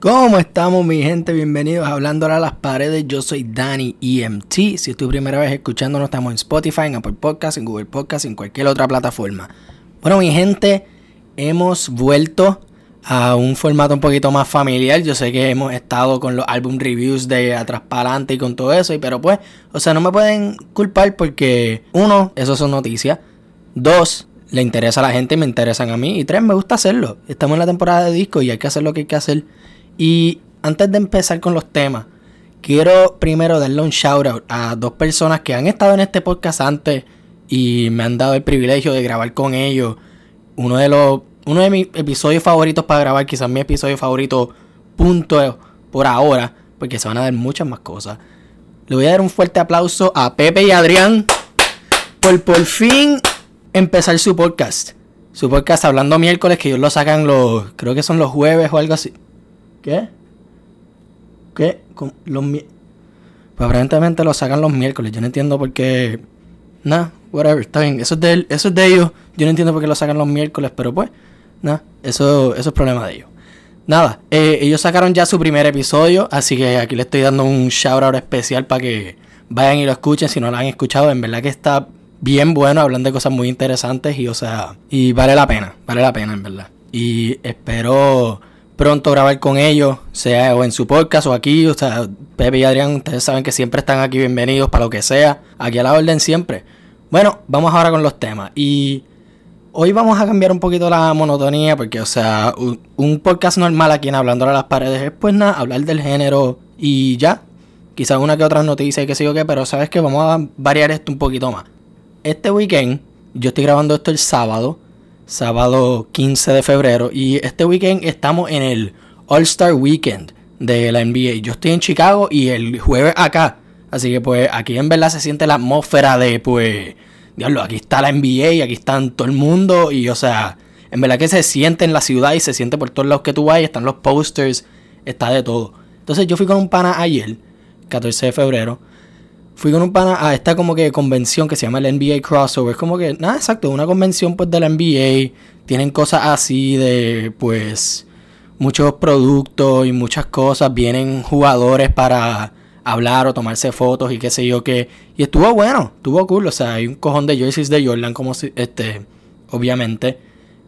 ¿Cómo estamos mi gente? Bienvenidos a Hablando a las Paredes. Yo soy Danny EMT. Si es tu primera vez escuchándonos, estamos en Spotify, en Apple Podcasts, en Google Podcasts, en cualquier otra plataforma. Bueno mi gente, hemos vuelto a un formato un poquito más familiar. Yo sé que hemos estado con los album reviews de atrás para adelante y con todo eso, pero pues, o sea, no me pueden culpar porque uno, eso son noticias. Dos, le interesa a la gente y me interesan a mí. Y tres, me gusta hacerlo. Estamos en la temporada de disco y hay que hacer lo que hay que hacer. Y antes de empezar con los temas, quiero primero darle un shout out a dos personas que han estado en este podcast antes y me han dado el privilegio de grabar con ellos. Uno de los uno de mis episodios favoritos para grabar, quizás mi episodio favorito punto por ahora, porque se van a dar muchas más cosas. Le voy a dar un fuerte aplauso a Pepe y Adrián por por fin empezar su podcast. Su podcast hablando miércoles, que ellos lo sacan los, creo que son los jueves o algo así. ¿Qué? ¿Qué? los Pues aparentemente lo sacan los miércoles. Yo no entiendo por qué. Nada, whatever, está bien. Eso es, de, eso es de ellos. Yo no entiendo por qué lo sacan los miércoles, pero pues, nada, eso, eso es problema de ellos. Nada, eh, ellos sacaron ya su primer episodio, así que aquí le estoy dando un shout out especial para que vayan y lo escuchen si no lo han escuchado. En verdad que está bien bueno, hablan de cosas muy interesantes y, o sea, y vale la pena, vale la pena, en verdad. Y espero pronto grabar con ellos, sea o en su podcast o aquí. O sea, Pepe y Adrián, ustedes saben que siempre están aquí bienvenidos para lo que sea. Aquí a la orden siempre. Bueno, vamos ahora con los temas. Y hoy vamos a cambiar un poquito la monotonía porque, o sea, un, podcast normal aquí en Hablando a las Paredes es pues nada, hablar del género y ya. Quizás una que otra noticia y qué sé yo qué, pero sabes que vamos a variar esto un poquito más. Este weekend, yo estoy grabando esto el sábado sábado 15 de febrero. Y este weekend estamos en el All Star Weekend de la NBA. Yo estoy en Chicago y el jueves acá. Así que pues aquí en verdad se siente la atmósfera de pues, diablo, aquí está la NBA y aquí están todo el mundo. Y o sea, en verdad que se siente en la ciudad y se siente por todos lados que tú vayas. Están los posters, está de todo. Entonces yo fui con un pana ayer, 14 de febrero fui con un pana a esta como que convención que se llama el NBA Crossover. Es como que, nada, exacto, una convención pues de la NBA. Tienen cosas así de pues muchos productos y muchas cosas. Vienen jugadores para hablar o tomarse fotos y qué sé yo qué. Y estuvo bueno, estuvo cool. O sea, hay un cojón de jerseys de Jordan como si, este, obviamente.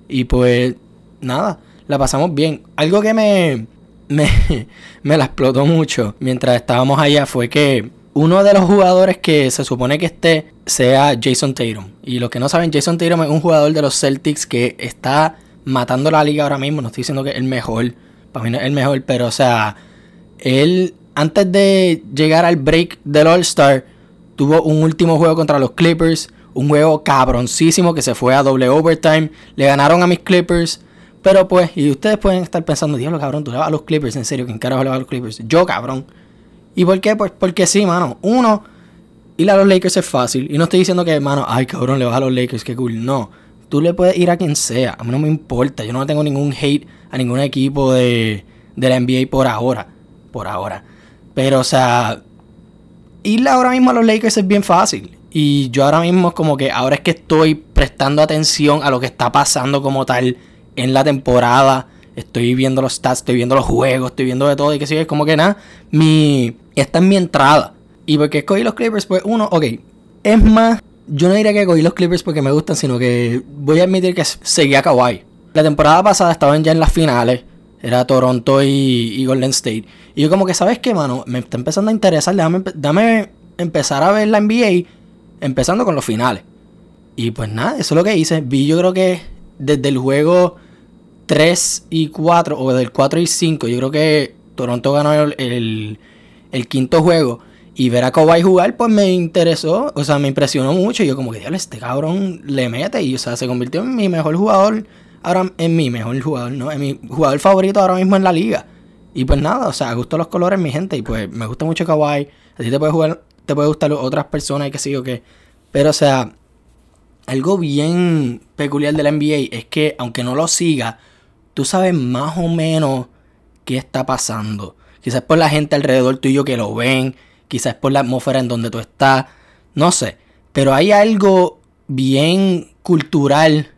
Y pues, nada, la pasamos bien. Algo que me, me, me la explotó mucho mientras estábamos allá fue que uno de los jugadores que se supone que esté sea Jason Tatum. Y los que no saben, Jason Tatum es un jugador de los Celtics que está matando la liga ahora mismo. No estoy diciendo que es el mejor. Para mí no es el mejor, pero o sea, él antes de llegar al break del All-Star tuvo un último juego contra los Clippers. Un juego cabroncísimo que se fue a doble overtime. Le ganaron a mis Clippers. Pero pues, y ustedes pueden estar pensando, diablo cabrón, tú le vas a los Clippers, en serio, ¿quién carajo le va a los Clippers? Yo, cabrón. ¿Y por qué? Pues porque sí, mano. Uno, ir a los Lakers es fácil. Y no estoy diciendo que, mano, ay, cabrón, le vas a los Lakers, qué cool. No. Tú le puedes ir a quien sea. A mí no me importa. Yo no tengo ningún hate a ningún equipo de, de la NBA por ahora. Por ahora. Pero, o sea, ir ahora mismo a los Lakers es bien fácil. Y yo ahora mismo es como que ahora es que estoy prestando atención a lo que está pasando como tal en la temporada estoy viendo los stats, estoy viendo los juegos, estoy viendo de todo y que sigue, es como que nada, mi, esta es mi entrada. Y porque escogí los Clippers, pues uno, ok, es más, yo no diría que escogí los Clippers porque me gustan, sino que voy a admitir que seguía Kawhi. La temporada pasada estaban ya en las finales, era Toronto y, Golden State. Y yo como que, ¿sabes qué, mano? Me está empezando a interesar, dame, dame empezar a ver la NBA empezando con los finales. Y pues nada, eso es lo que hice. Vi yo creo que desde el juego 3 y 4, o del 4 y 5, yo creo que Toronto ganó el, quinto juego. Y ver a Kawhi jugar, pues me interesó, o sea, me impresionó mucho. Y yo, como que, diablo, este cabrón le mete. Y, o sea, se convirtió en mi mejor jugador. Ahora, en mi mejor jugador, ¿no? En mi jugador favorito ahora mismo en la liga. Y pues nada, o sea, gustan los colores, mi gente. Y pues me gusta mucho Kawhi. Así te puede jugar, te puede gustar otras personas y que sí o qué. Pero, o sea, algo bien peculiar de la NBA es que, aunque no lo siga, tú sabes más o menos qué está pasando. Quizás por la gente alrededor tuyo que lo ven, quizás por la atmósfera en donde tú estás, no sé. Pero hay algo bien cultural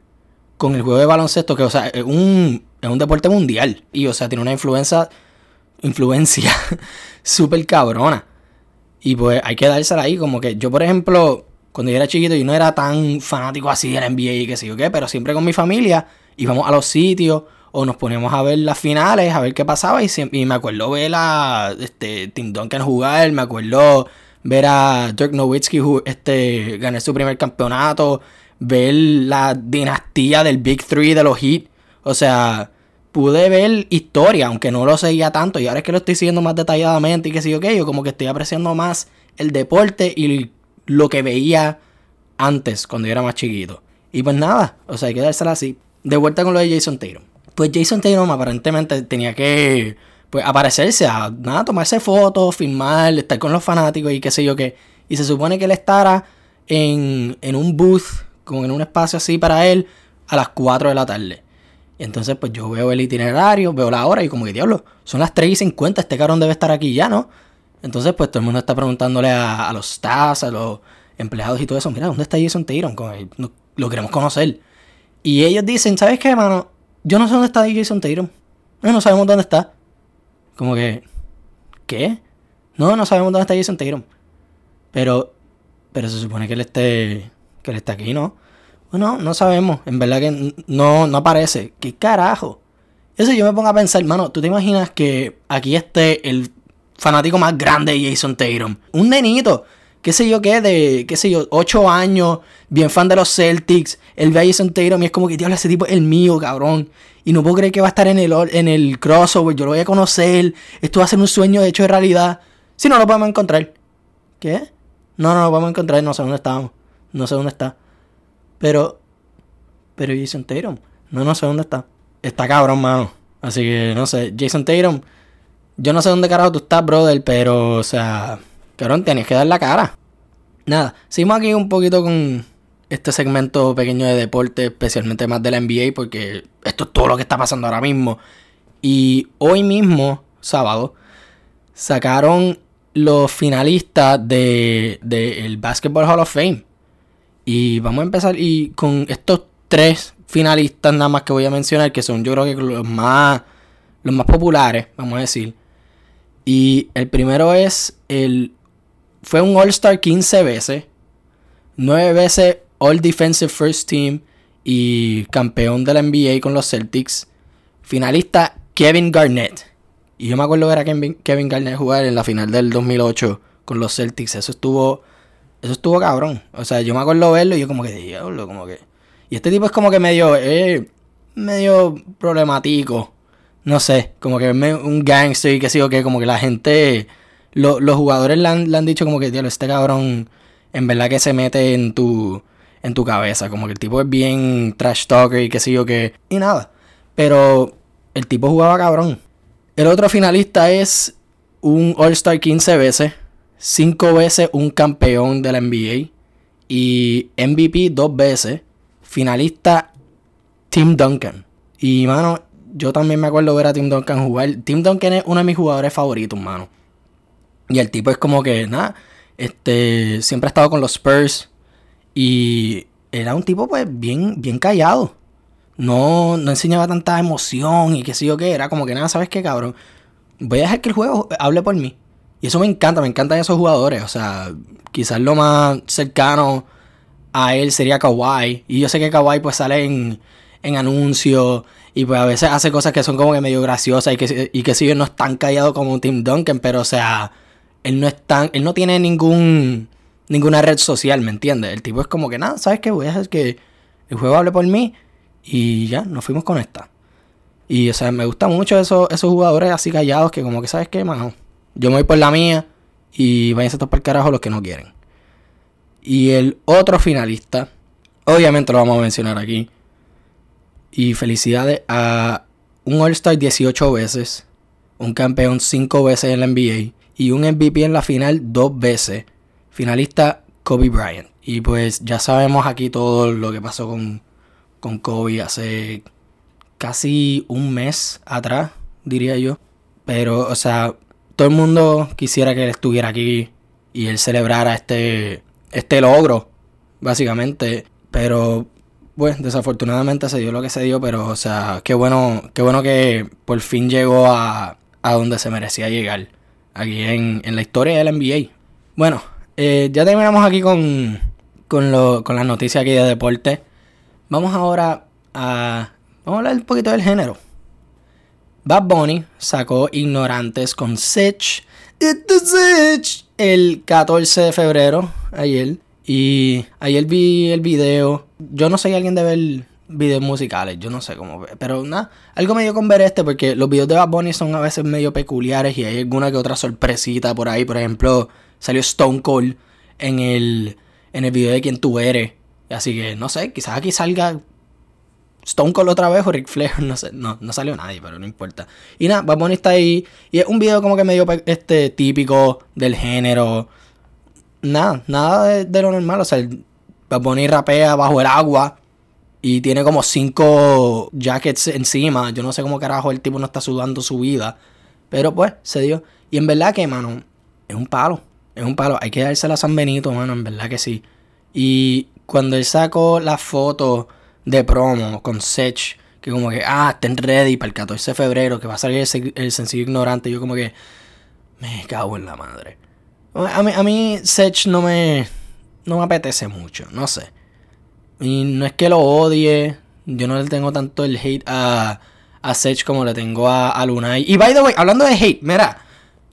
con el juego de baloncesto que, o sea, es un, es un deporte mundial y, o sea, tiene una influencia influencia súper cabrona. Y pues hay que dársela ahí, como que yo, por ejemplo, cuando yo era chiquito, yo no era tan fanático así de la NBA y qué sé yo qué, pero siempre con mi familia íbamos a los sitios o nos poníamos a ver las finales, a ver qué pasaba. Y, y me acuerdo ver a este, Tim Duncan jugar, me acuerdo ver a Dirk Nowitzki este, ganar su primer campeonato, ver la dinastía del Big Three de los Heat. O sea, pude ver historia, aunque no lo seguía tanto. Y ahora es que lo estoy siguiendo más detalladamente y sé yo qué, yo como que estoy apreciando más el deporte y lo que veía antes, cuando yo era más chiquito. Y pues nada, o sea, hay que dársela así. De vuelta con lo de Jason Tatum pues Jason Tatum aparentemente tenía que pues aparecerse a nada, tomarse fotos, filmar, estar con los fanáticos y qué sé yo qué. Y se supone que él estará en, en un booth, como en un espacio así para él, a las 4 de la tarde. Entonces pues yo veo el itinerario, veo la hora y como que diablo, son las 3 y 50, este cabrón debe estar aquí ya, ¿no? Entonces pues todo el mundo está preguntándole a, los staffs, a los empleados y todo eso, mira, ¿dónde está Jason Tatum? lo queremos conocer. Y ellos dicen, ¿sabes qué, hermano? Yo no sé dónde está Jason Tatum. No, sabemos dónde está. Como que. ¿Qué? No, no sabemos dónde está Jason Tatum. Pero. Pero se supone que él esté. Que él está aquí, ¿no? Bueno, no sabemos. En verdad que no, no aparece. ¿Qué carajo? Eso yo me pongo a pensar, hermano, ¿tú te imaginas que aquí esté el fanático más grande de Jason Tatum? Un nenito qué sé yo qué, de, qué sé yo, 8 años, bien fan de los Celtics, el ve a Jason Tatum y es como que, diablo, ese tipo es el mío, cabrón. Y no puedo creer que va a estar en el, en el crossover, yo lo voy a conocer, esto va a ser un sueño hecho de realidad. Si no lo podemos encontrar. ¿Qué? No, no lo podemos encontrar, no sé dónde estamos. No sé dónde está. Pero, pero Jason Tatum, no, no sé dónde está. Está cabrón, mano. Así que, no sé, Jason Tatum, yo no sé dónde carajo tú estás, brother, pero, o sea... Cabrón, tienes que dar la cara. Nada, seguimos aquí un poquito con este segmento pequeño de deporte, especialmente más de la NBA, porque esto es todo lo que está pasando ahora mismo. Y hoy mismo, sábado, sacaron los finalistas de, el Basketball Hall of Fame. Y vamos a empezar y con estos tres finalistas nada más que voy a mencionar, que son yo creo que los más, los más populares, vamos a decir. Y el primero es el fue un All-Star 15 veces, 9 veces All Defensive First Team y campeón de la NBA con los Celtics. Finalista Kevin Garnett. Y yo me acuerdo ver a Kevin, Garnett jugar en la final del 2008 con los Celtics. Eso estuvo. Eso estuvo cabrón. O sea, yo me acuerdo verlo y yo como que diablo, como que. Y este tipo es como que medio. Eh, medio problemático. No sé, como que un gangster y que sí o que, como que la gente los jugadores le han, dicho como que, tío, este cabrón en verdad que se mete en tu, en tu cabeza. Como que el tipo es bien trash talker y qué sé yo qué. Y nada. Pero el tipo jugaba cabrón. El otro finalista es un All-Star 15 veces. 5 veces un campeón de la NBA. Y MVP dos veces. Finalista Tim Duncan. Y mano, yo también me acuerdo ver a Tim Duncan jugar. Tim Duncan es uno de mis jugadores favoritos, mano. Y el tipo es como que, nada, este, siempre ha estado con los Spurs. Y era un tipo, pues, bien, bien callado. No, no enseñaba tanta emoción y qué sé yo qué. Era como que, nada, ¿sabes qué, cabrón? Voy a dejar que el juego hable por mí. Y eso me encanta, me encantan esos jugadores. O sea, quizás lo más cercano a él sería Kawhi. Y yo sé que Kawhi pues sale en, en anuncios y pues a veces hace cosas que son como que medio graciosas y que, y que si yo no es tan callado como Tim Duncan, pero o sea, él no es tan, él no tiene ningún ninguna red social, ¿me entiendes? El tipo es como que nada, ¿sabes qué? Voy a hacer que el juego hable por mí y ya, nos fuimos con esta. Y o sea, me gustan mucho esos, esos jugadores así callados que como que, ¿sabes qué, mano? Yo me voy por la mía y váyanse a topar carajo los que no quieren. Y el otro finalista, obviamente lo vamos a mencionar aquí. Y felicidades a un All-Star 18 veces, un campeón 5 veces en la NBA y un MVP en la final dos veces. Finalista Kobe Bryant. Y pues ya sabemos aquí todo lo que pasó con, con Kobe hace casi un mes atrás, diría yo. Pero, o sea, todo el mundo quisiera que él estuviera aquí y él celebrara este, este logro, básicamente. Pero, pues, desafortunadamente se dio lo que se dio, pero, o sea, qué bueno, qué bueno que por fin llegó a, a donde se merecía llegar. Aquí en, la historia del NBA. Bueno, eh, ya terminamos aquí con, con, lo, con las noticias aquí de deporte. Vamos ahora a, vamos a hablar un poquito del género. Bad Bunny sacó Ignorantes con Sitch. El 14 de febrero, ayer. Y ayer vi el video. Yo no soy alguien de ver videos musicales, yo no sé cómo. Pero nada, algo me dio con ver este porque los videos de Bad Bunny son a veces medio peculiares y hay alguna que otra sorpresita por ahí. Por ejemplo, salió Stone Cold en el, en el video de Quién tú eres. Así que no sé, quizás aquí salga Stone Cold otra vez o Ric Flair, no sé, no, no salió nadie, pero no importa. Y nada, Bad Bunny está ahí. Y es un video como que medio este, típico del género. Nada, nada de, lo normal. O sea, Bad Bunny rapea bajo el agua. Y tiene como cinco jackets encima. Yo no sé cómo carajo el tipo no está sudando su vida. Pero pues, se dio. Y en verdad que, mano, es un palo. Es un palo. Hay que darse a San Benito, mano. En verdad que sí. Y cuando él sacó la foto de promo con Sech, que como que, ah, estén ready para el 14 de febrero, que va a salir el, sencillo ignorante. Yo como que, me cago en la madre. A mí, a mí Sech no me, no me apetece mucho, no sé. Y no es que lo odie, yo no le tengo tanto el hate a, a Sech como le tengo a, a Lunay. Y by the way, hablando de hate, mira,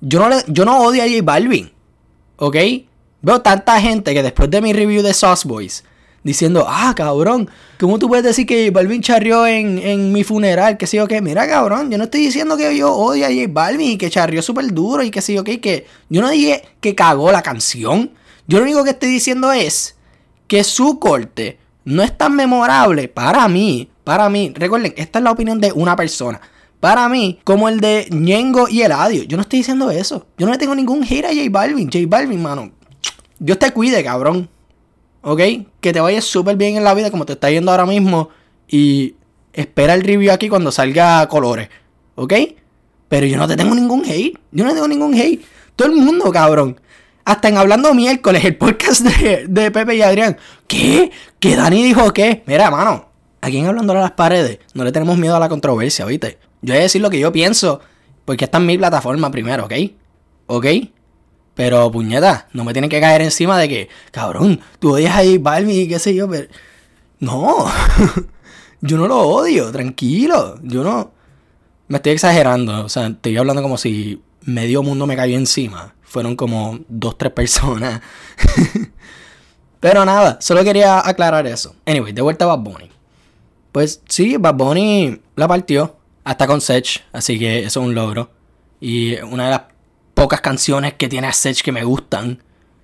yo no, yo no odio a J Balvin, ¿ok? Veo tanta gente que después de mi review de Sauce Boys diciendo, ah, cabrón, ¿cómo tú puedes decir que J Balvin charrió en, mi funeral? Que sí o qué, mira, cabrón, yo no estoy diciendo que yo odio a J Balvin y que charrió súper duro y que sí o qué, que yo no dije que cagó la canción. Yo lo único que estoy diciendo es que su corte no es tan memorable para mí, para mí, recuerden, esta es la opinión de una persona. Para mí, como el de Ñengo y Eladio. Yo no estoy diciendo eso. Yo no le tengo ningún hate a J Balvin. J Balvin, mano. Dios te cuide, cabrón. ¿ok? Que te vayas súper bien en la vida como te está yendo ahora mismo y espera el review aquí cuando salga colores, ¿ok? Pero yo no te tengo ningún hate, yo no tengo ningún hate. Todo el mundo, cabrón. Hasta en Hablando Miércoles, el podcast de, Pepe y Adrián. ¿Qué? ¿Que Dani dijo qué? Mira, mano, aquí en Hablando a las paredes no le tenemos miedo a la controversia, ¿viste? Yo voy a decir lo que yo pienso, porque esta es mi plataforma primero, ¿ok? ¿Ok? Pero puñeta, no me tienen que caer encima de que, cabrón, tú odias a J y qué sé yo, pero. No, yo no lo odio, tranquilo. Yo no. Me estoy exagerando, o sea, estoy hablando como si medio mundo me cayó encima. Fueron como dos, tres personas. pero nada, solo quería aclarar eso. Anyway, de vuelta a Bad Bunny. Pues sí, Bad Bunny la partió hasta con Sech, así que eso es un logro. Y una de las pocas canciones que tiene a Sech que me gustan.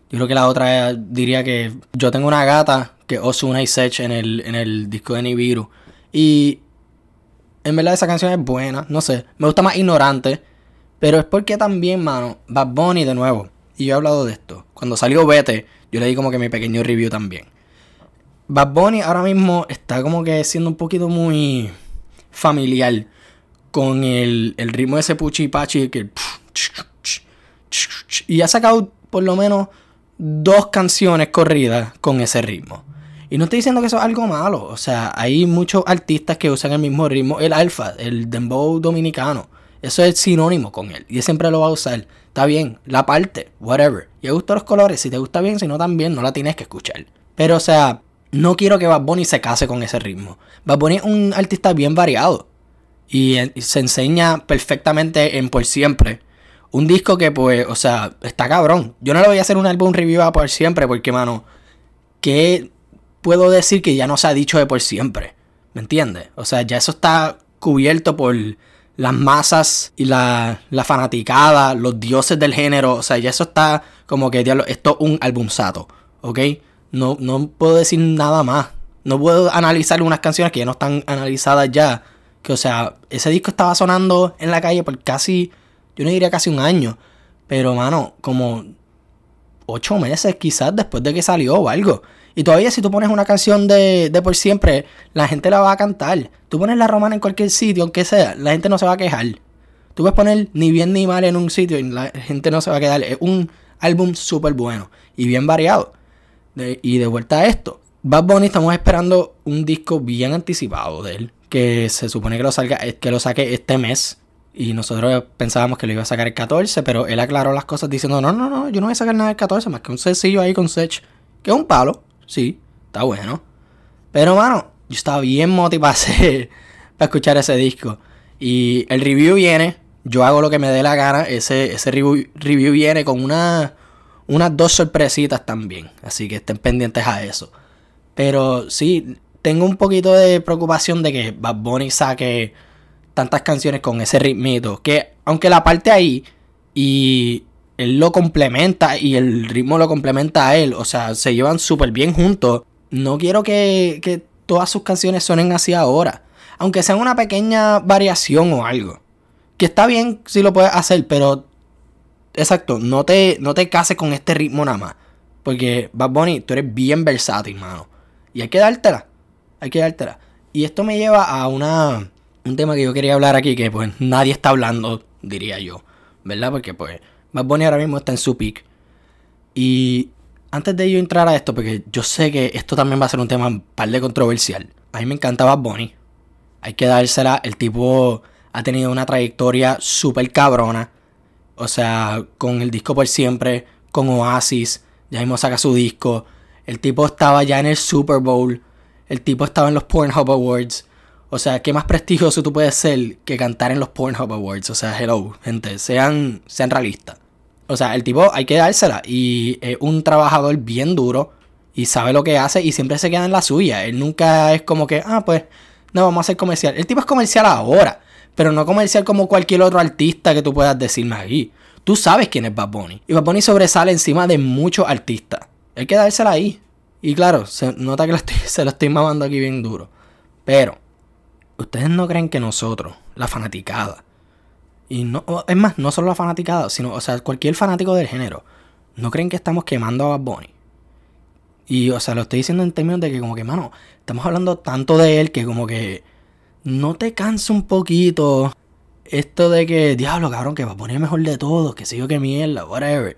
Yo creo que la otra diría que yo tengo una gata que Osuna y Sech en el, en el disco de Nibiru. Y en verdad esa canción es buena, no sé. Me gusta más Ignorante. Pero es porque también, mano, Bad Bunny de nuevo. Y yo he hablado de esto. Cuando salió Vete, yo le di como que mi pequeño review también. Bad Bunny ahora mismo está como que siendo un poquito muy familiar con el, el ritmo de ese puchi pachi que y ha sacado por lo menos dos canciones corridas con ese ritmo. Y no estoy diciendo que eso es algo malo. O sea, hay muchos artistas que usan el mismo ritmo. El alfa, el dembow dominicano. Eso es sinónimo con él. Y él siempre lo va a usar. Está bien, la parte, whatever. Y me gustan los colores. Si te gusta bien, si no también, no la tienes que escuchar. Pero o sea, no quiero que Bad Bunny se case con ese ritmo. Bad Bunny es un artista bien variado. Y se enseña perfectamente en Por Siempre un disco que, pues, o sea, está cabrón. Yo no le voy a hacer un álbum review a por siempre, porque, mano, ¿qué puedo decir que ya no se ha dicho de por siempre? ¿Me entiendes? O sea, ya eso está cubierto por las masas y la, la fanaticada, los dioses del género. O sea, ya eso está como que, diablo, esto es un albumzato, ¿ok? No, no puedo decir nada más. No puedo analizar unas canciones que ya no están analizadas ya. Que, o sea, ese disco estaba sonando en la calle por casi yo no diría casi un año, pero mano, como ocho meses quizás después de que salió o algo. Y todavía si tú pones una canción de, de por siempre, la gente la va a cantar. Tú pones la romana en cualquier sitio, aunque sea, la gente no se va a quejar. Tú puedes poner ni bien ni mal en un sitio y la gente no se va a quedar. Es un álbum súper bueno y bien variado. y de vuelta a esto, Bad Bunny estamos esperando un disco bien anticipado de él. Que se supone que lo salga, que lo saque este mes Y nosotros pensábamos que lo iba a sacar el 14, pero él aclaró las cosas diciendo, no, no, no, yo no voy a sacar nada del 14, más que un sencillo ahí con Sech, que es un palo, sí, está bueno. Pero, mano, yo estaba bien motivado para escuchar ese disco. Y el review viene, yo hago lo que me dé la gana, ese, ese review, review viene con una, unas dos sorpresitas también, así que estén pendientes a eso. Pero sí, tengo un poquito de preocupación de que Bad Bunny saque tantas canciones con ese ritmito. Que aunque la parte ahí y él lo complementa y el ritmo lo complementa a él, o sea, se llevan súper bien juntos. No quiero que, que todas sus canciones suenen así ahora. Aunque sea una pequeña variación o algo. Que está bien si lo puedes hacer, pero. Exacto, no te, no te cases con este ritmo nada más. Porque Bad Bunny, tú eres bien versátil, mano. Y hay que dártela. Hay que dártela. Y esto me lleva a una un tema que yo quería hablar aquí que pues nadie está hablando, diría yo, ¿verdad? Porque pues Bad Bunny ahora mismo está en su peak. Y antes de yo entrar a esto, porque yo sé que esto también va a ser un tema un par de controversial. A mí me encanta Bad Bunny. Hay que dársela. El tipo ha tenido una trayectoria súper cabrona. O sea, con el disco por siempre, con Oasis, ya mismo saca su disco. El tipo estaba ya en el Super Bowl. El tipo estaba en los Pornhub Awards. O sea, ¿qué más prestigioso tú puedes ser que cantar en los Pornhub Awards? O sea, hello, gente, sean, sean realistas. O sea, el tipo hay que dársela. Y es un trabajador bien duro. Y sabe lo que hace y siempre se queda en la suya. Él nunca es como que, ah, pues, no, vamos a hacer comercial. El tipo es comercial ahora. Pero no comercial como cualquier otro artista que tú puedas decirme aquí. Tú sabes quién es Bad Bunny. Y Bad Bunny sobresale encima de muchos artistas. Hay que dársela ahí. Y claro, se nota que se lo estoy mamando aquí bien duro. Pero ¿Ustedes no creen que nosotros, la fanaticada, y no, es más, no solo la fanaticada, sino, o sea, cualquier fanático del género, ¿no creen que estamos quemando a Bad Bunny? Y, o sea, lo estoy diciendo en términos de que, como que, mano, estamos hablando tanto de él que, como que, no te cansa un poquito esto de que, diablo, cabrón, que Bad Bunny es mejor de todos, que sé yo qué mierda, whatever.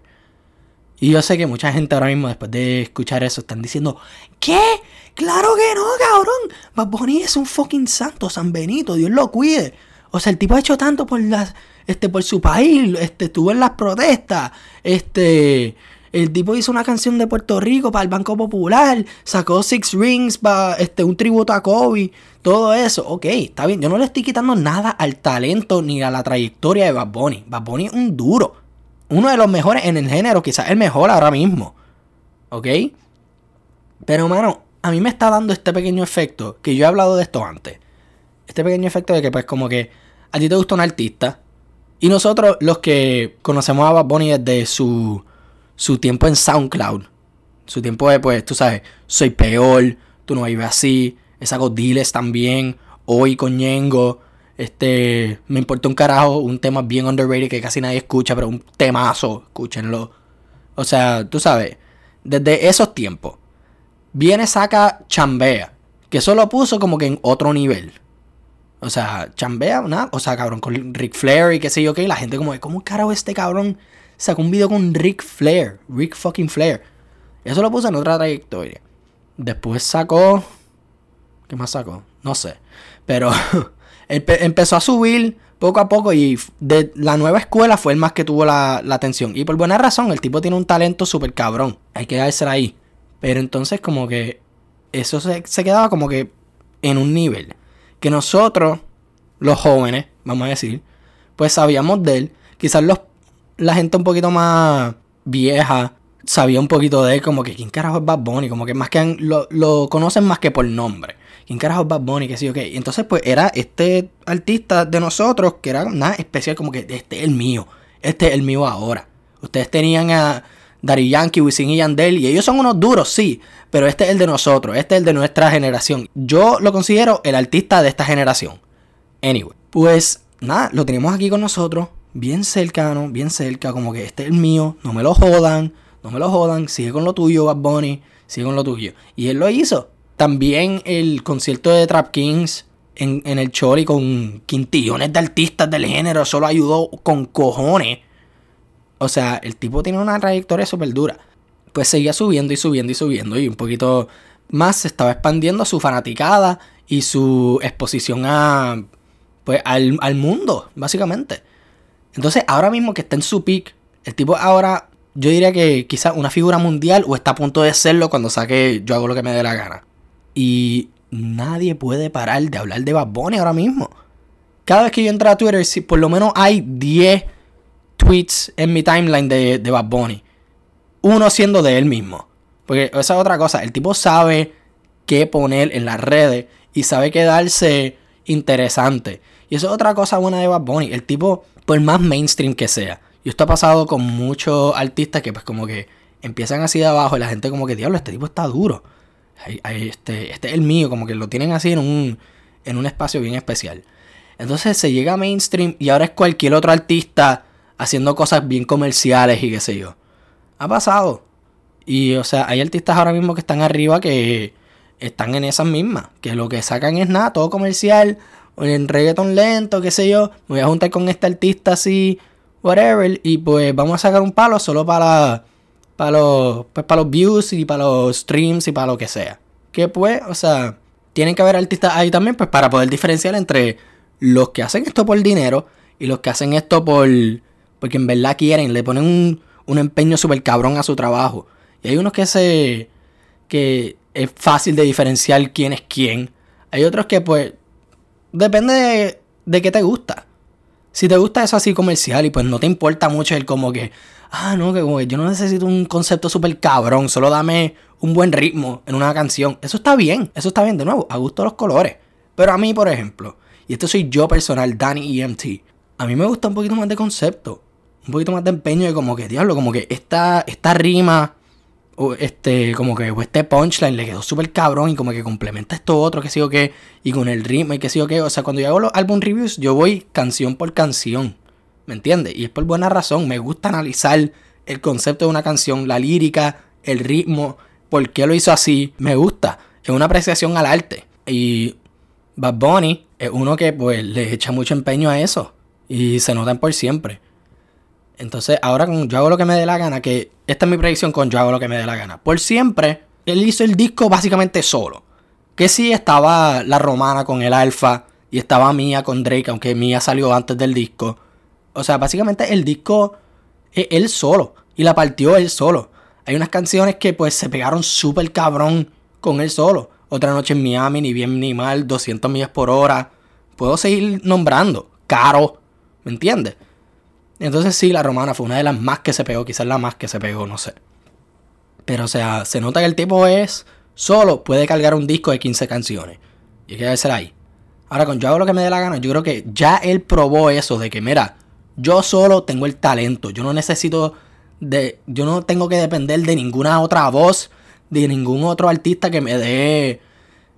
Y yo sé que mucha gente ahora mismo, después de escuchar eso, están diciendo, ¿qué? Claro que no, cabrón. Bad Bunny es un fucking santo, San Benito, Dios lo cuide. O sea, el tipo ha hecho tanto por las, este, por su país, este, estuvo en las protestas, este, el tipo hizo una canción de Puerto Rico para el Banco Popular, sacó Six Rings para este, un tributo a Kobe, todo eso. Ok, está bien. Yo no le estoy quitando nada al talento ni a la trayectoria de Bad Bunny. Bad Bunny es un duro uno de los mejores en el género, quizás el mejor ahora mismo. ¿Ok? Pero, mano, a mí me está dando este pequeño efecto, que yo he hablado de esto antes. Este pequeño efecto de que, pues, como que a ti te gusta un artista. Y nosotros, los que conocemos a Bad Bunny desde su, su tiempo en SoundCloud, su tiempo de, pues, tú sabes, soy peor, tú no vives así, esa Diles también, hoy con Ñengo, este, me importa un carajo, un tema bien underrated que casi nadie escucha, pero un temazo, escúchenlo. O sea, tú sabes, desde esos tiempos, viene, saca Chambea, que eso lo puso como que en otro nivel. O sea, Chambea, nada, o sea, cabrón, con Rick Flair y qué sé yo qué, la gente como, ¿cómo carajo este cabrón sacó un video con Rick Flair? Rick fucking Flair. Eso lo puso en otra trayectoria. Después sacó... ¿Qué más sacó? No sé. Pero empezó a subir poco a poco y de la nueva escuela fue el más que tuvo la, atención. Y por buena razón, el tipo tiene un talento súper cabrón. Hay que darse ahí. Pero entonces como que eso se, quedaba como que en un nivel. Que nosotros, los jóvenes, vamos a decir, pues sabíamos de él. Quizás los, la gente un poquito más vieja sabía un poquito de él, como que quién carajo es Bad Bunny, como que más que lo, lo conocen más que por nombre. ¿quién carajo es Bad Bunny? Que sí, ok. Entonces, pues era este artista de nosotros que era nada especial, como que este es el mío, este es el mío ahora. Ustedes tenían a Daddy Yankee, Wisin y Yandel, y ellos son unos duros, sí, pero este es el de nosotros, este es el de nuestra generación. Yo lo considero el artista de esta generación. Anyway, pues nada, lo tenemos aquí con nosotros, bien cercano, bien cerca, como que este es el mío, no me lo jodan, no me lo jodan, sigue con lo tuyo, Bad Bunny, sigue con lo tuyo. Y él lo hizo. También el concierto de Trap Kings en, el Choli con quintillones de artistas del género solo ayudó con cojones. O sea, el tipo tiene una trayectoria súper dura. Pues seguía subiendo y subiendo y subiendo y un poquito más se estaba expandiendo su fanaticada y su exposición a pues al, al mundo, básicamente. Entonces, ahora mismo que está en su peak, el tipo ahora, yo diría que quizás una figura mundial o está a punto de serlo cuando saque yo hago lo que me dé la gana. Y nadie puede parar de hablar de Bad ahora mismo. Cada vez que yo entro a Twitter, si por lo menos hay 10 tweets en mi timeline de, de Bad Bunny. Uno siendo de él mismo. Porque esa es otra cosa. El tipo sabe qué poner en las redes y sabe quedarse interesante. Y eso es otra cosa buena de Bad Bunny. El tipo, por más mainstream que sea. Y esto ha pasado con muchos artistas que pues como que empiezan así de abajo y la gente como que, diablo, este tipo está duro. Este, este es el mío, como que lo tienen así en un, en un espacio bien especial. Entonces se llega a mainstream y ahora es cualquier otro artista haciendo cosas bien comerciales y qué sé yo. Ha pasado. Y o sea, hay artistas ahora mismo que están arriba que están en esas mismas. Que lo que sacan es nada, todo comercial, en reggaeton lento, qué sé yo. Me voy a juntar con este artista así, whatever. Y pues vamos a sacar un palo solo para, para, los, pues, para los views y para los streams y para lo que sea. Que pues, o sea, tienen que haber artistas ahí también, pues para poder diferenciar entre los que hacen esto por dinero y los que hacen esto por. Porque en verdad quieren, le ponen un, un empeño súper cabrón a su trabajo. Y hay unos que se. que es fácil de diferenciar quién es quién. Hay otros que, pues, depende de, de qué te gusta. Si te gusta eso así comercial y pues no te importa mucho el como que, ah, no, que como yo no necesito un concepto súper cabrón, solo dame un buen ritmo en una canción. Eso está bien, eso está bien, de nuevo, a gusto los colores. Pero a mí, por ejemplo, y esto soy yo personal, Danny EMT, a mí me gusta un poquito más de concepto, un poquito más de empeño de como que, diablo, como que esta, esta rima o este, como que este punchline le quedó súper cabrón y como que complementa esto otro, que sé yo qué, y con el ritmo y que sé yo qué. O sea, cuando yo hago los álbum reviews, yo voy canción por canción, ¿me entiendes? Y es por buena razón, me gusta analizar el concepto de una canción, la lírica, el ritmo, por qué lo hizo así, me gusta. Es una apreciación al arte. Y Bad Bunny es uno que pues le echa mucho empeño a eso y se notan por siempre. Entonces, ahora con Yo hago lo que me dé la gana, que esta es mi predicción con Yo hago lo que me dé la gana. Por siempre, él hizo el disco básicamente solo. Que sí estaba la romana con el alfa y estaba Mía con Drake, aunque Mía salió antes del disco. O sea, básicamente el disco es él solo y la partió él solo. Hay unas canciones que pues se pegaron súper cabrón con él solo. Otra noche en Miami, ni bien ni mal, 200 millas por hora. Puedo seguir nombrando. Caro, ¿me entiendes? Entonces sí, la romana fue una de las más que se pegó, quizás la más que se pegó, no sé. Pero o sea, se nota que el tipo es solo, puede cargar un disco de 15 canciones. Y hay que ser ahí. Ahora con yo hago lo que me dé la gana, yo creo que ya él probó eso de que, mira, yo solo tengo el talento, yo no necesito de, yo no tengo que depender de ninguna otra voz, de ningún otro artista que me dé,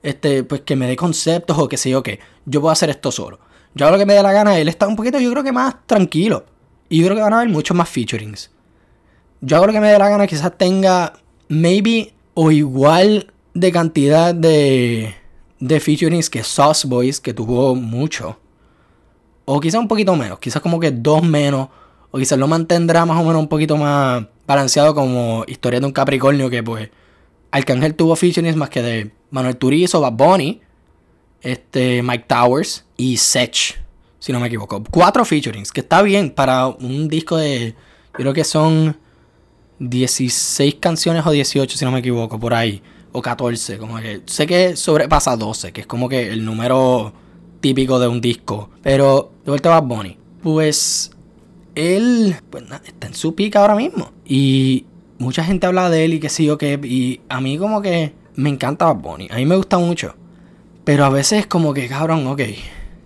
este, pues que me dé conceptos o qué sé yo qué. Yo puedo hacer esto solo. Yo hago lo que me dé la gana, él está un poquito, yo creo que más tranquilo. Y yo creo que van a haber muchos más featurings. Yo hago lo que me dé la gana, quizás tenga maybe o igual de cantidad de, de featurings que Sauce Boys, que tuvo mucho. O quizás un poquito menos, quizás como que dos menos. O quizás lo mantendrá más o menos un poquito más balanceado como Historia de un Capricornio, que pues Arcángel tuvo featurings más que de Manuel Turizo, Bad Bunny, este, Mike Towers y Sech si no me equivoco. Cuatro featurings, que está bien para un disco de. creo que son 16 canciones o 18, si no me equivoco, por ahí. O 14, como que. Sé que sobrepasa 12, que es como que el número típico de un disco. Pero, de vuelta a Bad Bunny. Pues. Él. Pues está en su pica ahora mismo. Y mucha gente habla de él y que sí o que. Y a mí, como que. Me encanta Bad Bunny. A mí me gusta mucho. Pero a veces, como que, cabrón, ok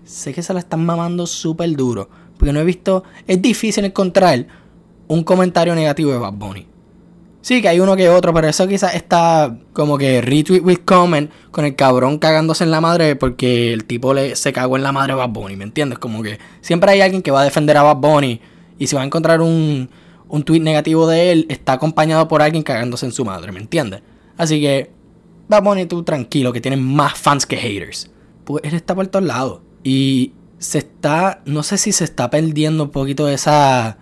sé que se la están mamando súper duro. Porque no he visto. Es difícil encontrar un comentario negativo de Bad Bunny. Sí, que hay uno que otro, pero eso quizás está como que retweet with comment con el cabrón cagándose en la madre porque el tipo le, se cagó en la madre a Bad Bunny, ¿me entiendes? Como que siempre hay alguien que va a defender a Bad Bunny y si va a encontrar un, un tweet negativo de él, está acompañado por alguien cagándose en su madre, ¿me entiendes? Así que, Bad Bunny, tú tranquilo, que tienes más fans que haters. Pues él está por todos lados. Y se está, no sé si se está perdiendo un poquito de esa,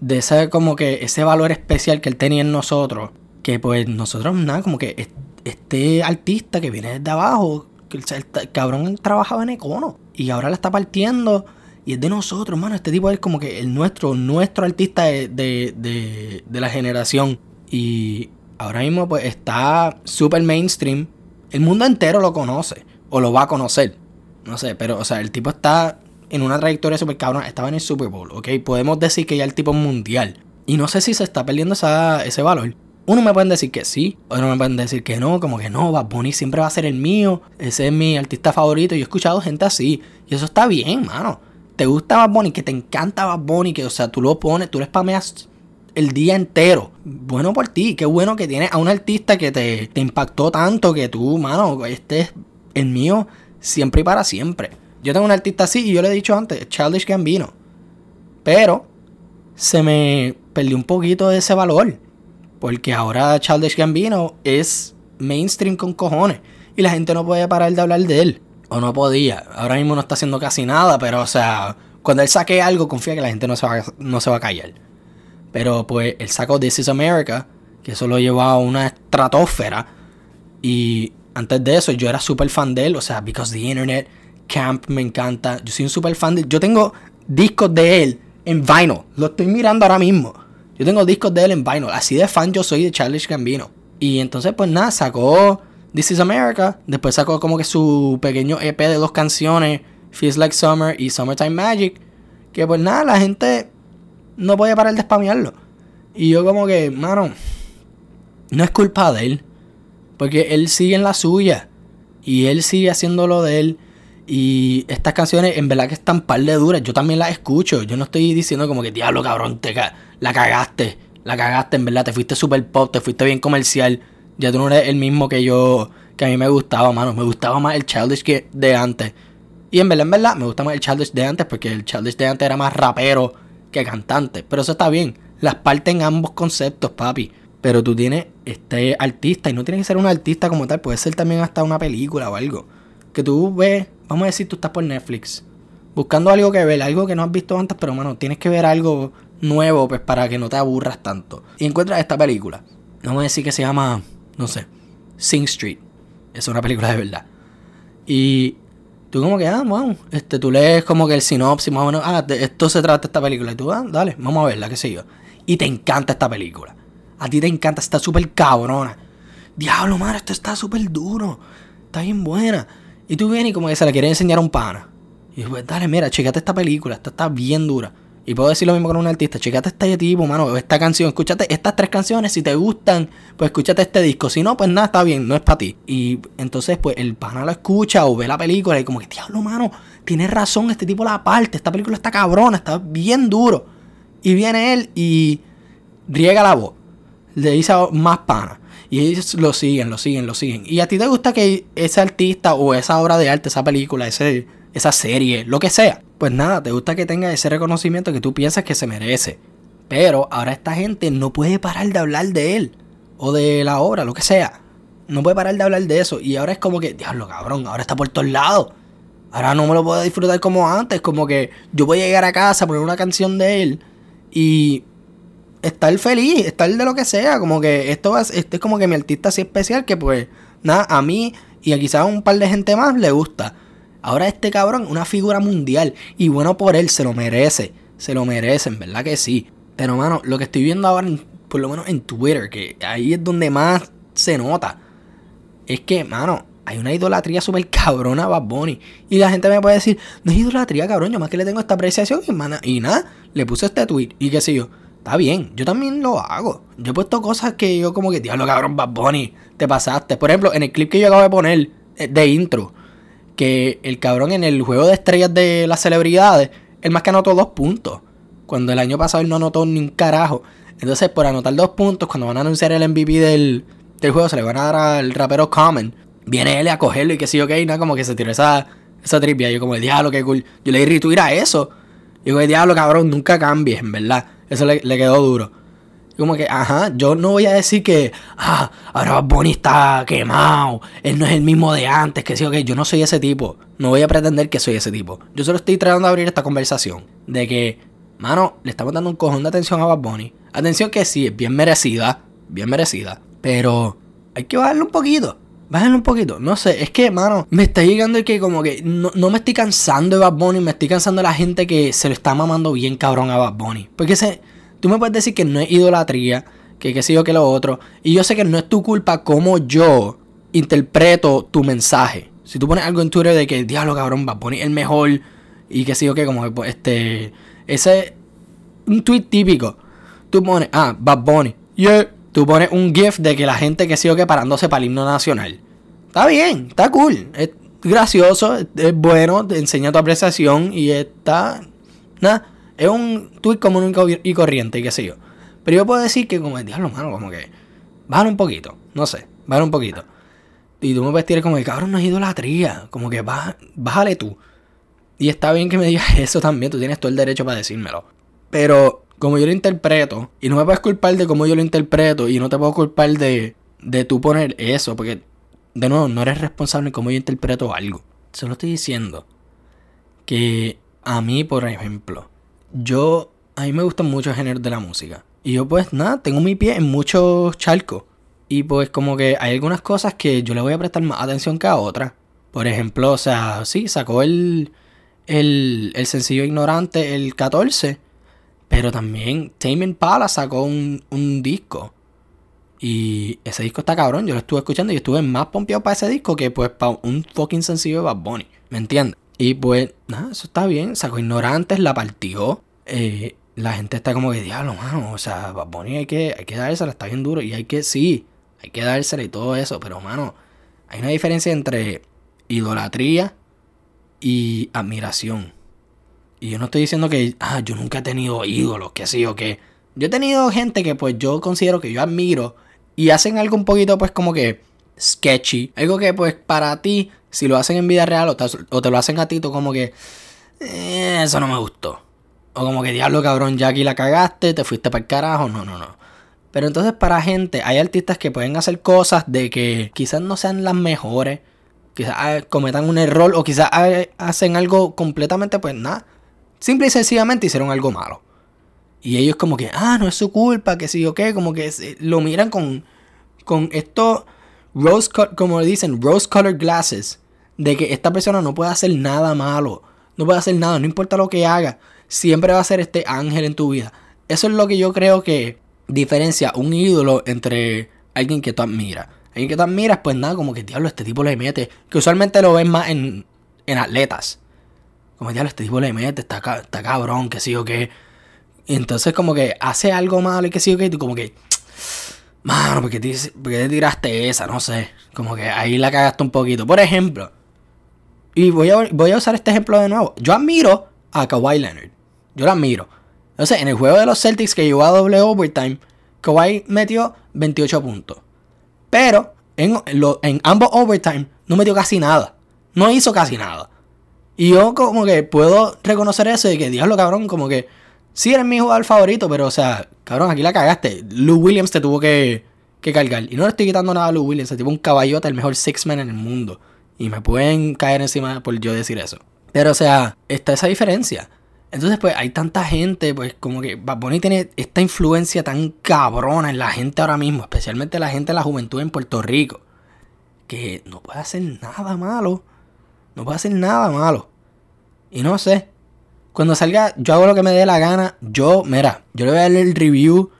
de ese como que ese valor especial que él tenía en nosotros. Que pues nosotros nada, como que este artista que viene desde abajo, que el, cabrón trabajaba en Econo. y ahora la está partiendo. Y es de nosotros, mano. Este tipo es como que el nuestro, nuestro artista de, de, de, la generación. Y ahora mismo pues está súper mainstream. El mundo entero lo conoce. O lo va a conocer. No sé, pero o sea, el tipo está en una trayectoria súper cabrón. Estaba en el Super Bowl, ¿ok? Podemos decir que ya el tipo es mundial. Y no sé si se está perdiendo esa, ese valor. Uno me pueden decir que sí, otros me pueden decir que no, como que no, Bad Bunny siempre va a ser el mío, ese es mi artista favorito. Yo he escuchado gente así, y eso está bien, mano. Te gusta Bad Bunny, que te encanta Bad Bunny, que, o sea, tú lo pones, tú le spameas el día entero. Bueno por ti, qué bueno que tienes a un artista que te, te impactó tanto que tú, mano, este es el mío siempre y para siempre. Yo tengo un artista así y yo le he dicho antes, Childish Gambino. Pero se me perdió un poquito de ese valor. Porque ahora Childish Gambino es mainstream con cojones. Y la gente no puede parar de hablar de él. O no podía. Ahora mismo no está haciendo casi nada. Pero, o sea, cuando él saque algo, confía que la gente no se va, no se va a callar. Pero, pues, él sacó This is America. Que eso lo llevó a una estratosfera. Y antes de eso, yo era súper fan de él. O sea, Because the Internet, Camp me encanta. Yo soy un súper fan de él. Yo tengo discos de él en vinyl. Lo estoy mirando ahora mismo. Yo tengo discos de él en vinyl. Así de fan yo soy de Charles Gambino. Y entonces, pues nada, sacó This is America. Después sacó como que su pequeño EP de dos canciones, Feels Like Summer y Summertime Magic. Que pues nada, la gente no puede parar de spamearlo. Y yo como que, mano, no es culpa de él. Porque él sigue en la suya. Y él sigue haciendo lo de él. Y estas canciones en verdad que están par de duras. Yo también las escucho. Yo no estoy diciendo como que diablo cabrón, te la cagaste. La cagaste, en verdad. Te fuiste super pop, te fuiste bien comercial. Ya tú no eres el mismo que yo, que a mí me gustaba, mano. Me gustaba más el Childish que de antes. Y en verdad, en verdad, me gusta más el Childish de antes porque el Childish de antes era más rapero que cantante. Pero eso está bien. Las parten ambos conceptos, papi. Pero tú tienes este artista y no tiene que ser un artista como tal. Puede ser también hasta una película o algo. Que tú ves vamos a decir, tú estás por Netflix, buscando algo que ver, algo que no has visto antes, pero mano, tienes que ver algo nuevo, pues para que no te aburras tanto. Y encuentras esta película. Vamos a decir que se llama, no sé, Sing Street. Es una película de verdad. Y tú como que, ah, wow, este, tú lees como que el sinopsis, más o menos, ah, de esto se trata esta película. Y tú, ah, dale, vamos a verla, qué sé yo. Y te encanta esta película. A ti te encanta, está súper cabrona. Diablo, mano, esto está súper duro. Está bien buena. Y tú vienes y como que se la quieres enseñar a un pana. Y pues, dale, mira, checate esta película, esta está bien dura. Y puedo decir lo mismo con un artista, checate este tipo, mano, esta canción, escúchate estas tres canciones, si te gustan, pues escúchate este disco, si no, pues nada, está bien, no es para ti. Y entonces, pues el pana lo escucha o ve la película y como que, diablo, mano, tienes razón, este tipo la parte, esta película está cabrona, está bien duro. Y viene él y riega la voz, le dice más pana. Y ellos lo siguen, lo siguen, lo siguen. Y a ti te gusta que ese artista o esa obra de arte, esa película, ese, esa serie, lo que sea. Pues nada, te gusta que tenga ese reconocimiento que tú piensas que se merece. Pero ahora esta gente no puede parar de hablar de él. O de la obra, lo que sea. No puede parar de hablar de eso. Y ahora es como que, diablo, cabrón, ahora está por todos lados. Ahora no me lo puedo disfrutar como antes. Como que yo voy a llegar a casa, poner una canción de él. Y estar feliz, estar de lo que sea. Como que esto es, es como que mi artista así especial que pues, nada, a mí y a quizás un par de gente más le gusta. Ahora este cabrón, una figura mundial. Y bueno por él, se lo merece. Se lo merecen, ¿verdad que sí? Pero, mano, lo que estoy viendo ahora, por lo menos en Twitter, que ahí es donde más se nota, es que, mano, hay una idolatría súper cabrona a Bad Bunny. Y la gente me puede decir, no es idolatría, cabrón, yo más que le tengo esta apreciación, y, y nada, le puse este tweet y qué sé yo. Está bien, yo también lo hago. Yo he puesto cosas que yo como que, diablo cabrón, Bad Bunny, te pasaste. Por ejemplo, en el clip que yo acabo de poner eh, de intro, que el cabrón en el juego de estrellas de las celebridades, él más que anotó dos puntos. Cuando el año pasado él no anotó ni un carajo. Entonces, por anotar dos puntos, cuando van a anunciar el MVP del, del juego, se le van a dar al rapero Common. Viene él a cogerlo y que sí, ok, nada, como que se tiró esa, esa. Yo como, diablo, qué cool. Yo le di retweet a eso. Yo, diablo, cabrón, nunca cambies, en verdad. Eso le, quedó duro. Como que, ajá, yo no voy a decir que, ah, ahora Bonnie está quemado, él no es el mismo de antes, que sí, ok, yo no soy ese tipo. No voy a pretender que soy ese tipo. Yo solo estoy tratando de abrir esta conversación. De que, mano, le estamos dando un cojón de atención a Bad Bunny. Atención que sí, es bien merecida, bien merecida. Pero hay que bajarle un poquito. Bájenlo un poquito. No sé, es que, mano, me está llegando el que como que no, me estoy cansando de Bad Bunny, me estoy cansando de la gente que se lo está mamando bien cabrón a Bad Bunny. Porque se, tú me puedes decir que no es idolatría, que qué sé yo que lo otro. Y yo sé que no es tu culpa como yo interpreto tu mensaje. Si tú pones algo en Twitter de que, diablo cabrón, Bad Bunny es el mejor y que sé yo que como que, pues, este, ese, un tweet típico. Tú pones, ah, Bad Bunny, yeah tú pones un GIF de que la gente que sigue parándose para el himno nacional. Está bien, está cool, es gracioso, es bueno, te enseña tu apreciación y está. Nada, es un tweet común y corriente, qué sé yo. Pero yo puedo decir que, como, diablo, mano, como que. Bájale un poquito, no sé, bájale un poquito. Y tú me puedes tirar como que, cabrón, no es idolatría, como que bájale tú. Y está bien que me digas eso también, tú tienes todo el derecho para decírmelo. Pero como yo lo interpreto, y no me puedes culpar de cómo yo lo interpreto, y no te puedo culpar de, de tú poner eso, porque, de nuevo, no eres responsable de cómo yo interpreto algo. Solo estoy diciendo que a mí, por ejemplo, yo, a mí me gustan muchos géneros de la música. Y yo pues nada, tengo mi pie en muchos charcos. Y pues como que hay algunas cosas que yo le voy a prestar más atención que a otras. Por ejemplo, o sea, sí, sacó el, el, el sencillo ignorante el 14. Pero también Tame Impala sacó un, disco. Y ese disco está cabrón. Yo lo estuve escuchando y estuve más pompeado para ese disco que pues para un fucking sencillo de Bad Bunny. ¿Me entiendes? Y pues, nada, eso está bien. Sacó Ignorantes, la partió. Eh, la gente está como que, diablo, mano. O sea, Bad Bunny hay que, hay que dársela, está bien duro. Y hay que, sí, hay que dársela y todo eso. Pero, mano, hay una diferencia entre idolatría y admiración. Y yo no estoy diciendo que, ah, yo nunca he tenido ídolos, que sí o qué. Yo he tenido gente que pues yo considero que yo admiro y hacen algo un poquito pues como que sketchy. Algo que pues para ti, si lo hacen en vida real o te, lo hacen a ti, tú como que, eh, eso no me gustó. O como que diablo cabrón, ya aquí la cagaste, te fuiste para el carajo. No, no, no. Pero entonces para gente, hay artistas que pueden hacer cosas de que quizás no sean las mejores. Quizás ah, cometan un error o quizás ah, hacen algo completamente pues nada Simple y sencillamente hicieron algo malo. Y ellos como que, ah, no es su culpa, que sí o qué, como que lo miran con, con esto, rose como dicen, rose colored glasses, de que esta persona no puede hacer nada malo, no puede hacer nada, no importa lo que haga, siempre va a ser este ángel en tu vida. Eso es lo que yo creo que diferencia un ídolo entre alguien que tú admiras. Alguien que tú admiras, pues nada, como que diablo, este tipo le mete, que usualmente lo ves más en, en atletas como ya este tipo le mete, está, está cabrón, que sí o qué. Y entonces como que hace algo malo y que sí o qué, y tú como que, mano, ¿por qué, te, tiraste esa? No sé, como que ahí la cagaste un poquito. Por ejemplo, y voy a, voy a usar este ejemplo de nuevo. Yo admiro a Kawhi Leonard. Yo lo admiro. Entonces, en el juego de los Celtics que llegó a doble overtime, Kawhi metió 28 puntos. Pero en, en ambos overtime no metió casi nada. No hizo casi nada. Y yo como que puedo reconocer eso y que, diablo, cabrón, como que sí eres mi jugador favorito, pero o sea, cabrón, aquí la cagaste. Lou Williams te tuvo que, que cargar. Y no le estoy quitando nada a Lou Williams, se tipo un caballota, el mejor six-man en el mundo. Y me pueden caer encima por yo decir eso. Pero o sea, está esa diferencia. Entonces, pues hay tanta gente, pues como que Bad Bunny tiene esta influencia tan cabrona en la gente ahora mismo, especialmente la gente de la juventud en Puerto Rico, que no puede hacer nada malo no puedo hacer nada malo. Y no sé. Cuando salga, yo hago lo que me dé la gana. Yo, mira, yo le voy a dar el review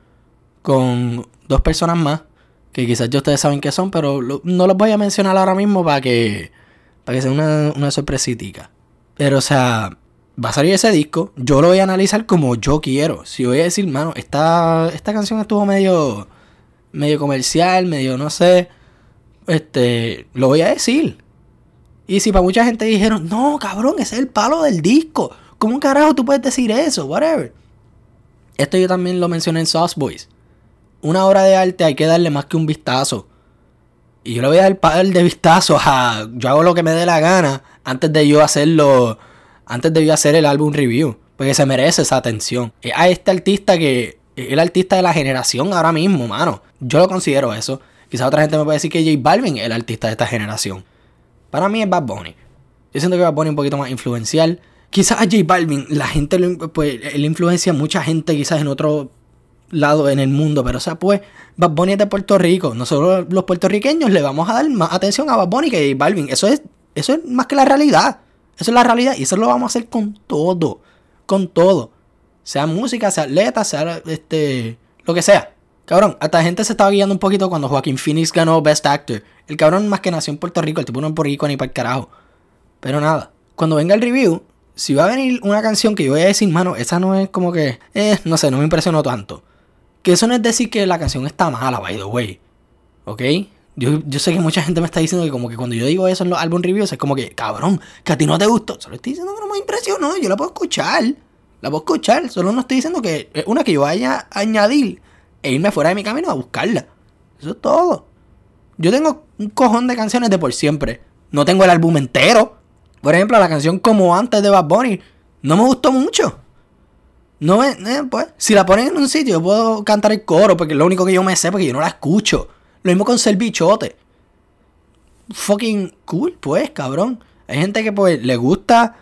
con dos personas más. Que quizás ya ustedes saben que son, pero no los voy a mencionar ahora mismo para que, para que sea una, una. Pero, o sea, va a salir ese disco. Yo lo voy a analizar como yo quiero. Si voy a decir, mano, esta, esta canción estuvo medio, medio comercial, medio no sé. Este, lo voy a decir. Y si para mucha gente dijeron, no, cabrón, ese es el palo del disco. ¿Cómo carajo tú puedes decir eso? Whatever. Esto yo también lo mencioné en Sauce Boys. Una obra de arte hay que darle más que un vistazo. Y yo le voy a dar el par de vistazos a. Yo hago lo que me dé la gana antes de yo hacerlo. Antes de yo hacer el álbum review. Porque se merece esa atención. A este artista que. Es el artista de la generación ahora mismo, mano. Yo lo considero eso. Quizás otra gente me puede decir que J Balvin es el artista de esta generación. Para mí es Bad Bunny. Yo siento que Bad Bunny es un poquito más influencial. Quizás a J Balvin, la gente pues, le influencia a mucha gente quizás en otro, lados en el mundo, pero o sea, pues Bad Bunny es de Puerto Rico. Nosotros los puertorriqueños le vamos a dar más atención a Bad Bunny que a Balvin. Eso es, eso es más que la realidad. Eso es la realidad y eso lo vamos a hacer con todo. Con todo. Sea música, sea atleta, sea este. lo que sea. Cabrón, hasta gente se estaba guiando un poquito cuando Joaquín Phoenix ganó Best Actor. El cabrón más que nació en Puerto Rico, el tipo no es Rico ni para el carajo. Pero nada, cuando venga el review, si va a venir una canción que yo voy a decir, mano, esa no es como que, eh, no sé, no me impresionó tanto. Que eso no es decir que la canción está mala, by the way. ¿Ok? Yo, yo sé que mucha gente me está diciendo que como que cuando yo digo eso en los álbum reviews es como que, cabrón, que a ti no te gustó. Solo estoy diciendo que no me impresionó, yo la puedo escuchar. La puedo escuchar, solo no estoy diciendo que es una que yo vaya a añadir e irme fuera de mi camino a buscarla. Eso es todo. Yo tengo un cojón de canciones de por siempre. No tengo el álbum entero. Por ejemplo, la canción Como antes de Bad Bunny no me gustó mucho. No me, eh, pues, si la ponen en un sitio, yo puedo cantar el coro porque es lo único que yo me sé porque yo no la escucho. Lo mismo con Ser Bichote. Fucking cool, pues, cabrón. Hay gente que pues le gusta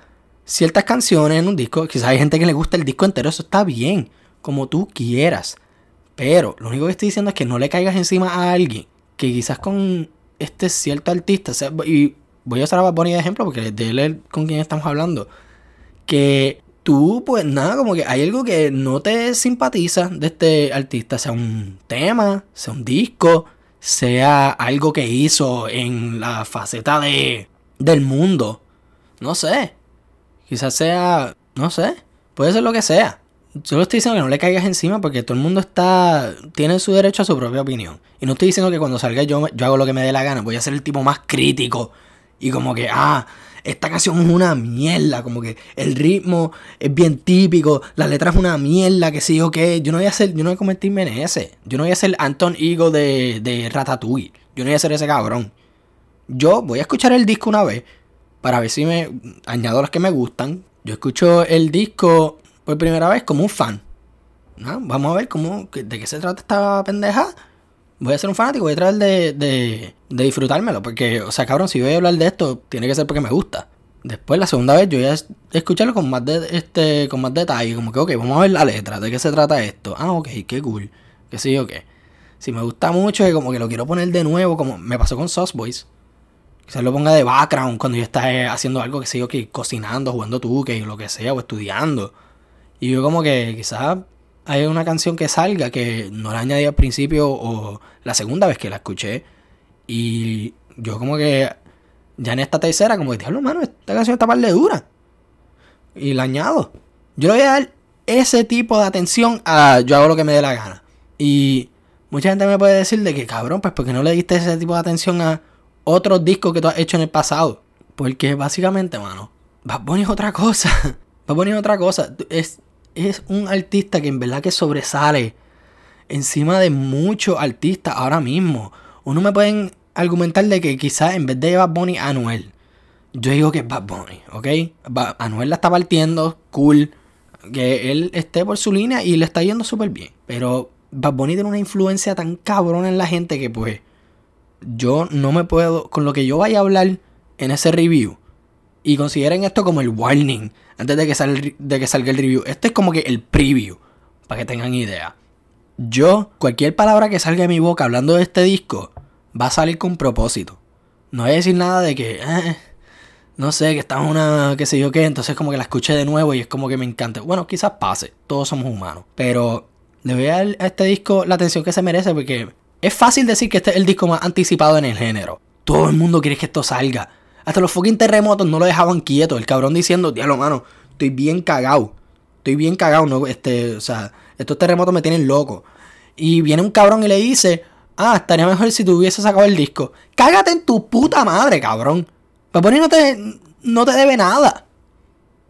ciertas canciones en un disco. Quizás hay gente que le gusta el disco entero. Eso está bien. Como tú quieras. Pero lo único que estoy diciendo es que no le caigas encima a alguien que quizás con este cierto artista, y voy a usar a Bad de ejemplo porque de él con quien estamos hablando, que tú, pues nada, como que hay algo que no te simpatiza de este artista, sea un tema, sea un disco, sea algo que hizo en la faceta de del mundo, no sé, quizás sea, no sé, puede ser lo que sea. Solo estoy diciendo que no le caigas encima porque todo el mundo está tiene su derecho a su propia opinión. Y no estoy diciendo que cuando salga yo, yo hago lo que me dé la gana. Voy a ser el tipo más crítico. Y como que, ah, esta canción es una mierda. Como que el ritmo es bien típico. La letra es una mierda. Que sí o qué. Yo no voy a ser, yo no voy a convertirme en ese. Yo no voy a ser Anton Ego de, de Ratatouille. Yo no voy a ser ese cabrón. Yo voy a escuchar el disco una vez. Para ver si me añado las que me gustan. Yo escucho el disco por primera vez como un fan. Vamos a ver cómo, de qué se trata esta pendeja. Voy a ser un fanático, voy a tratar de, de, disfrutármelo. Porque, o sea, cabrón, si voy a hablar de esto, tiene que ser porque me gusta. Después, la segunda vez, yo voy a escucharlo con más, de, este, con más detalle. Como que, ok, vamos a ver la letra, de qué se trata esto. Ah, ok, qué cool. Que sí, ok. Si me gusta mucho, y como que lo quiero poner de nuevo, como me pasó con Sauce Boys. Quizás lo ponga de background cuando yo esté haciendo algo que sé que cocinando, jugando tú, que lo que sea, o estudiando. Y yo como que quizás hay una canción que salga que no la añadí al principio o la segunda vez que la escuché. Y yo como que ya en esta tercera como que, diablo, mano, esta canción está par de dura. Y la añado. Yo le voy a dar ese tipo de atención a yo hago lo que me dé la gana. Y mucha gente me puede decir de que, cabrón, pues porque no le diste ese tipo de atención a otros discos que tú has hecho en el pasado. Porque básicamente, mano, Bad Bunny es otra cosa. Bad Bunny es otra cosa. Es, es un artista que en verdad que sobresale encima de muchos artistas ahora mismo. Uno me pueden argumentar de que quizás en vez de Bad Bunny, Anuel. Yo digo que es Bad Bunny, ¿ok? Anuel la está partiendo, cool. Que él esté por su línea y le está yendo súper bien. Pero Bad Bunny tiene una influencia tan cabrón en la gente que pues yo no me puedo, con lo que yo vaya a hablar en ese review, y consideren esto como el warning antes de que, salga, de que salga el review. Esto es como que el preview, para que tengan idea. Yo, cualquier palabra que salga de mi boca hablando de este disco, va a salir con propósito. No voy a decir nada de que, eh, no sé, que está una, qué sé yo qué, entonces como que la escuché de nuevo y es como que me encanta. Bueno, quizás pase, todos somos humanos. Pero le voy a dar a este disco la atención que se merece porque es fácil decir que este es el disco más anticipado en el género. Todo el mundo quiere que esto salga. Hasta los fucking terremotos no lo dejaban quieto. El cabrón diciendo, diablo, mano, estoy bien cagado. Estoy bien cagado, ¿no? Este, o sea, estos terremotos me tienen loco. Y viene un cabrón y le dice, ah, estaría mejor si tú hubieses sacado el disco. Cágate en tu puta madre, cabrón. Paponi no te, no te debe nada.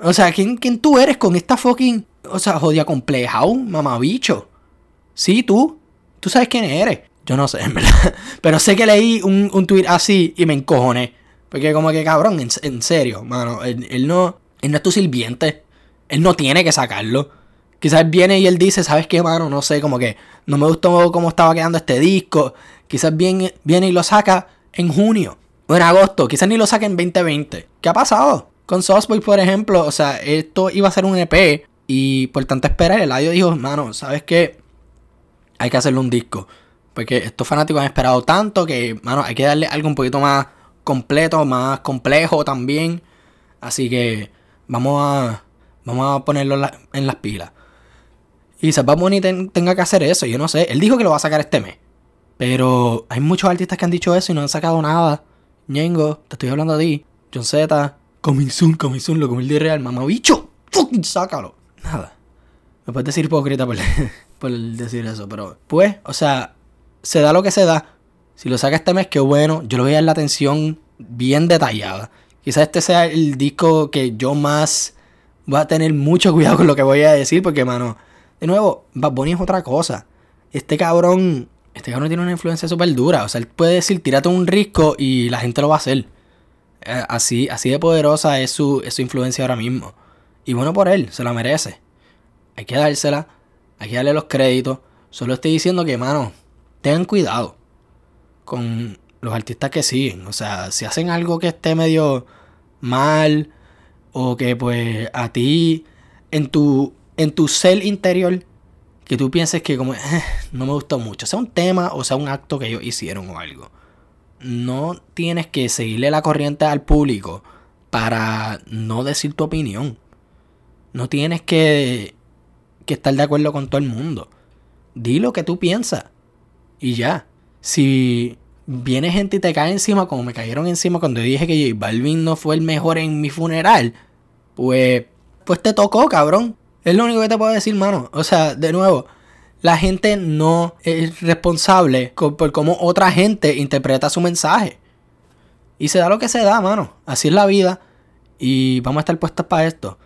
O sea, ¿quién, ¿quién tú eres con esta fucking, o sea, jodida complejao, mamabicho? Sí, tú. Tú sabes quién eres. Yo no sé, en verdad. Pero sé que leí un, un tweet así y me encojoné. Porque como que cabrón, en, serio, mano, él, no, él no es tu sirviente. Él no tiene que sacarlo. Quizás viene y él dice, ¿sabes qué, mano? No sé, como que no me gustó cómo estaba quedando este disco. Quizás viene, viene y lo saca en junio o en agosto. Quizás ni lo saque en 2020. ¿Qué ha pasado? Con Sauceboy, por ejemplo, o sea, esto iba a ser un EP y por tanto esperar, el audio dijo, mano, ¿sabes qué? hay que hacerle un disco. Porque estos fanáticos han esperado tanto que, mano, hay que darle algo un poquito más completo, más complejo también. Así que vamos a, vamos a ponerlo en las pilas. Y Bad Bunny tenga que hacer eso, yo no sé. Él dijo que lo va a sacar este mes. Pero hay muchos artistas que han dicho eso y no han sacado nada. Ñengo, te estoy hablando de ti. John Z, Coming Soon, Coming Soon, lo el de real, mamá bicho, fucking sácalo. Nada. Me puedes decir hipócrita por, por decir eso, pero pues, o sea, se da lo que se da. Si lo saca este mes, qué bueno. Yo lo voy a dar la atención bien detallada. Quizás este sea el disco que yo más voy a tener mucho cuidado con lo que voy a decir, porque, mano, de nuevo, Bad Bunny es otra cosa. Este cabrón, este cabrón tiene una influencia súper dura. O sea, él puede decir, tírate un risco y la gente lo va a hacer. Eh, así, así de poderosa es su, es su influencia ahora mismo. Y bueno por él, se la merece. Hay que dársela, hay que darle los créditos. Solo estoy diciendo que, mano, tengan cuidado con los artistas que siguen. O sea, si hacen algo que esté medio mal o que pues a ti en tu en tu ser interior que tú pienses que como eh, no me gustó mucho, sea un tema o sea un acto que ellos hicieron o algo. No tienes que seguirle la corriente al público para no decir tu opinión. No tienes que, que estar de acuerdo con todo el mundo. Di lo que tú piensas. Y ya. Si viene gente y te cae encima, como me cayeron encima cuando dije que J Balvin no fue el mejor en mi funeral, pues, pues te tocó, cabrón. Es lo único que te puedo decir, mano. O sea, de nuevo, la gente no es responsable por cómo otra gente interpreta su mensaje. Y se da lo que se da, mano. Así es la vida. Y vamos a estar puestos para esto.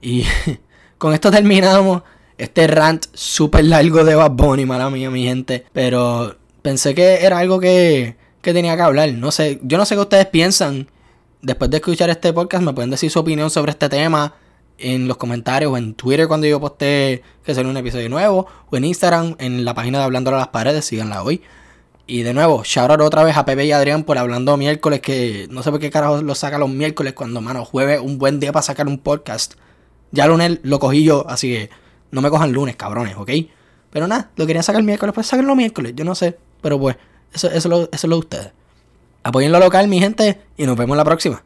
Y con esto terminamos este rant súper largo de Bad Bunny, mala mía, mi gente. Pero pensé que era algo que, que tenía que hablar. No sé, yo no sé qué ustedes piensan. Después de escuchar este podcast, me pueden decir su opinión sobre este tema en los comentarios o en Twitter cuando yo posté que sale un episodio nuevo. O en Instagram, en la página de Hablando a las Paredes, síganla hoy. Y de nuevo, shout out otra vez a Pepe y Adrián por hablando miércoles, que no sé por qué carajo lo saca los miércoles cuando, mano, jueves un buen día para sacar un podcast. Ya lunes lo cogí yo, así que no me cojan lunes, cabrones, ¿ok? Pero nada, lo querían sacar el miércoles, pues sáquenlo miércoles, yo no sé. Pero pues, eso, eso, eso es lo de ustedes. Apoyen lo local, mi gente, y nos vemos la próxima.